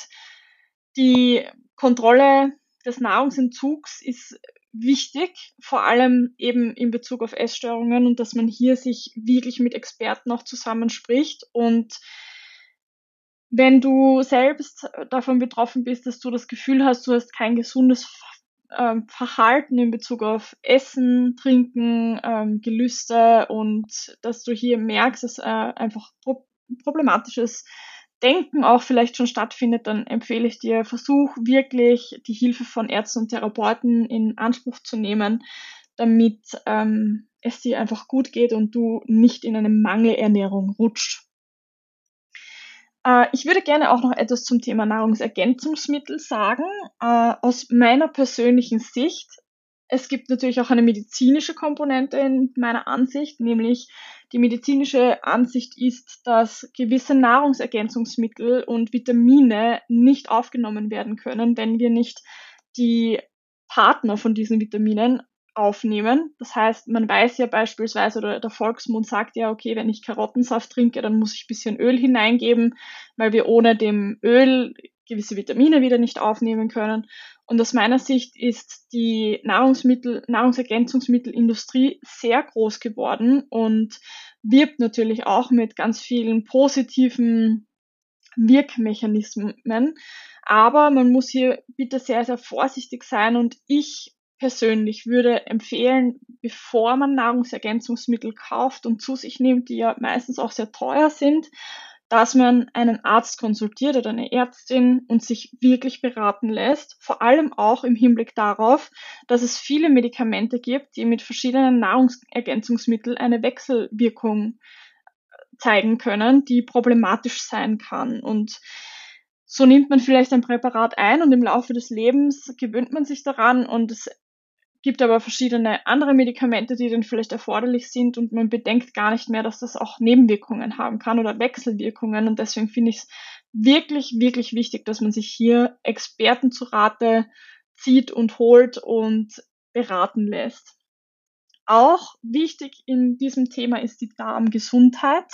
die Kontrolle des Nahrungsentzugs ist wichtig, vor allem eben in Bezug auf Essstörungen und dass man hier sich wirklich mit Experten auch zusammenspricht. Und wenn du selbst davon betroffen bist, dass du das Gefühl hast, du hast kein gesundes ähm, Verhalten in Bezug auf Essen, Trinken, ähm, Gelüste und dass du hier merkst, dass äh, einfach problematisches Denken auch vielleicht schon stattfindet, dann empfehle ich dir, versuch wirklich die Hilfe von Ärzten und Therapeuten in Anspruch zu nehmen, damit ähm, es dir einfach gut geht und du nicht in eine Mangelernährung rutscht. Äh, ich würde gerne auch noch etwas zum Thema Nahrungsergänzungsmittel sagen. Äh, aus meiner persönlichen Sicht es gibt natürlich auch eine medizinische Komponente in meiner Ansicht, nämlich die medizinische Ansicht ist, dass gewisse Nahrungsergänzungsmittel und Vitamine nicht aufgenommen werden können, wenn wir nicht die Partner von diesen Vitaminen aufnehmen. Das heißt, man weiß ja beispielsweise, oder der Volksmund sagt ja, okay, wenn ich Karottensaft trinke, dann muss ich ein bisschen Öl hineingeben, weil wir ohne dem Öl gewisse Vitamine wieder nicht aufnehmen können. Und aus meiner Sicht ist die Nahrungsmittel, Nahrungsergänzungsmittelindustrie sehr groß geworden und wirbt natürlich auch mit ganz vielen positiven Wirkmechanismen. Aber man muss hier bitte sehr, sehr vorsichtig sein und ich persönlich würde empfehlen, bevor man Nahrungsergänzungsmittel kauft und zu sich nimmt, die ja meistens auch sehr teuer sind, dass man einen Arzt konsultiert oder eine Ärztin und sich wirklich beraten lässt, vor allem auch im Hinblick darauf, dass es viele Medikamente gibt, die mit verschiedenen Nahrungsergänzungsmitteln eine Wechselwirkung äh, zeigen können, die problematisch sein kann. Und so nimmt man vielleicht ein Präparat ein und im Laufe des Lebens gewöhnt man sich daran und es gibt aber verschiedene andere Medikamente, die dann vielleicht erforderlich sind und man bedenkt gar nicht mehr, dass das auch Nebenwirkungen haben kann oder Wechselwirkungen. Und deswegen finde ich es wirklich, wirklich wichtig, dass man sich hier Experten zu Rate zieht und holt und beraten lässt. Auch wichtig in diesem Thema ist die Darmgesundheit.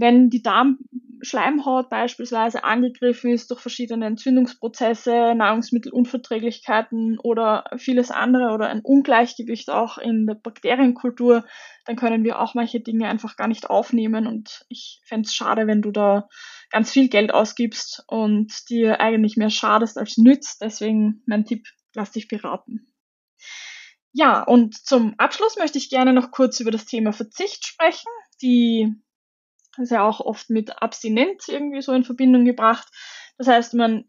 Wenn die Darmschleimhaut beispielsweise angegriffen ist durch verschiedene Entzündungsprozesse, Nahrungsmittelunverträglichkeiten oder vieles andere oder ein Ungleichgewicht auch in der Bakterienkultur, dann können wir auch manche Dinge einfach gar nicht aufnehmen. Und ich fände es schade, wenn du da ganz viel Geld ausgibst und dir eigentlich mehr schadest als nützt. Deswegen mein Tipp, lass dich beraten. Ja, und zum Abschluss möchte ich gerne noch kurz über das Thema Verzicht sprechen. Die ist ja auch oft mit Abstinenz irgendwie so in Verbindung gebracht. Das heißt, man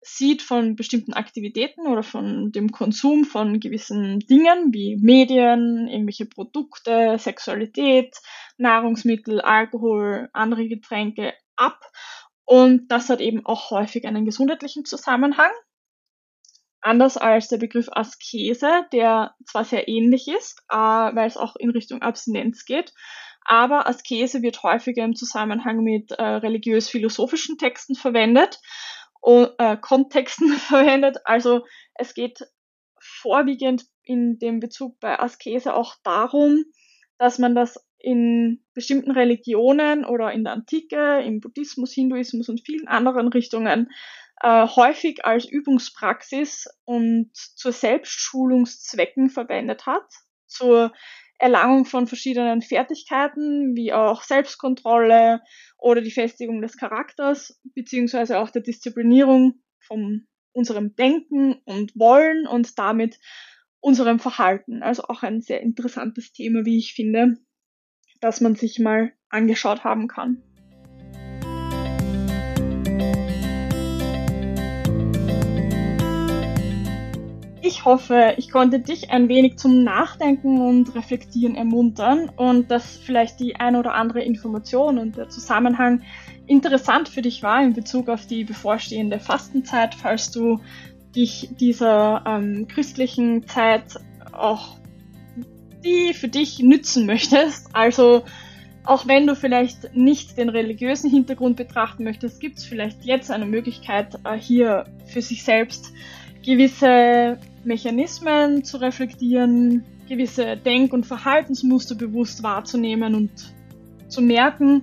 sieht von bestimmten Aktivitäten oder von dem Konsum von gewissen Dingen wie Medien, irgendwelche Produkte, Sexualität, Nahrungsmittel, Alkohol, andere Getränke ab. Und das hat eben auch häufig einen gesundheitlichen Zusammenhang. Anders als der Begriff Askese, der zwar sehr ähnlich ist, äh, weil es auch in Richtung Abstinenz geht, aber Askese wird häufiger im Zusammenhang mit äh, religiös-philosophischen Texten verwendet, und, äh, Kontexten [LAUGHS] verwendet. Also es geht vorwiegend in dem Bezug bei Askese auch darum, dass man das in bestimmten Religionen oder in der Antike, im Buddhismus, Hinduismus und vielen anderen Richtungen äh, häufig als Übungspraxis und zur Selbstschulungszwecken verwendet hat, zur Erlangung von verschiedenen Fertigkeiten, wie auch Selbstkontrolle oder die Festigung des Charakters, beziehungsweise auch der Disziplinierung von unserem Denken und Wollen und damit unserem Verhalten. Also auch ein sehr interessantes Thema, wie ich finde, das man sich mal angeschaut haben kann. Ich hoffe, ich konnte dich ein wenig zum Nachdenken und Reflektieren ermuntern und dass vielleicht die ein oder andere Information und der Zusammenhang interessant für dich war in Bezug auf die bevorstehende Fastenzeit, falls du dich dieser ähm, christlichen Zeit auch die für dich nützen möchtest. Also auch wenn du vielleicht nicht den religiösen Hintergrund betrachten möchtest, gibt es vielleicht jetzt eine Möglichkeit, äh, hier für sich selbst gewisse Mechanismen zu reflektieren, gewisse Denk- und Verhaltensmuster bewusst wahrzunehmen und zu merken,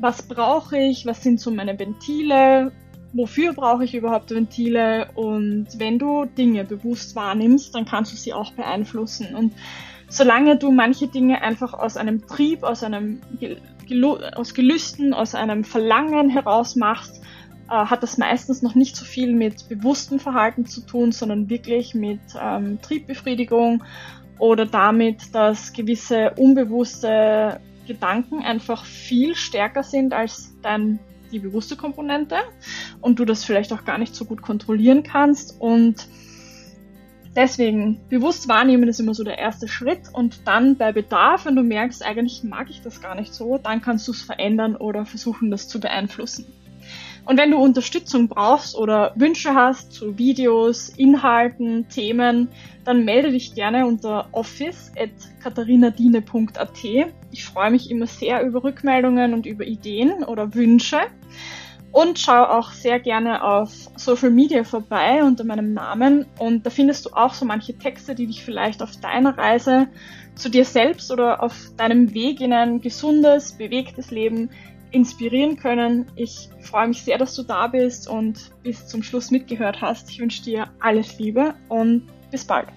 was brauche ich, was sind so meine Ventile, wofür brauche ich überhaupt Ventile? Und wenn du Dinge bewusst wahrnimmst, dann kannst du sie auch beeinflussen. Und solange du manche Dinge einfach aus einem Trieb, aus einem Gelüsten, aus einem Verlangen heraus machst, hat das meistens noch nicht so viel mit bewusstem Verhalten zu tun, sondern wirklich mit ähm, Triebbefriedigung oder damit, dass gewisse unbewusste Gedanken einfach viel stärker sind als dein, die bewusste Komponente und du das vielleicht auch gar nicht so gut kontrollieren kannst und Deswegen, bewusst wahrnehmen ist immer so der erste Schritt und dann bei Bedarf, wenn du merkst, eigentlich mag ich das gar nicht so, dann kannst du es verändern oder versuchen, das zu beeinflussen. Und wenn du Unterstützung brauchst oder Wünsche hast zu Videos, Inhalten, Themen, dann melde dich gerne unter office.katharinadine.at. Ich freue mich immer sehr über Rückmeldungen und über Ideen oder Wünsche. Und schau auch sehr gerne auf Social Media vorbei unter meinem Namen. Und da findest du auch so manche Texte, die dich vielleicht auf deiner Reise zu dir selbst oder auf deinem Weg in ein gesundes, bewegtes Leben inspirieren können. Ich freue mich sehr, dass du da bist und bis zum Schluss mitgehört hast. Ich wünsche dir alles Liebe und bis bald.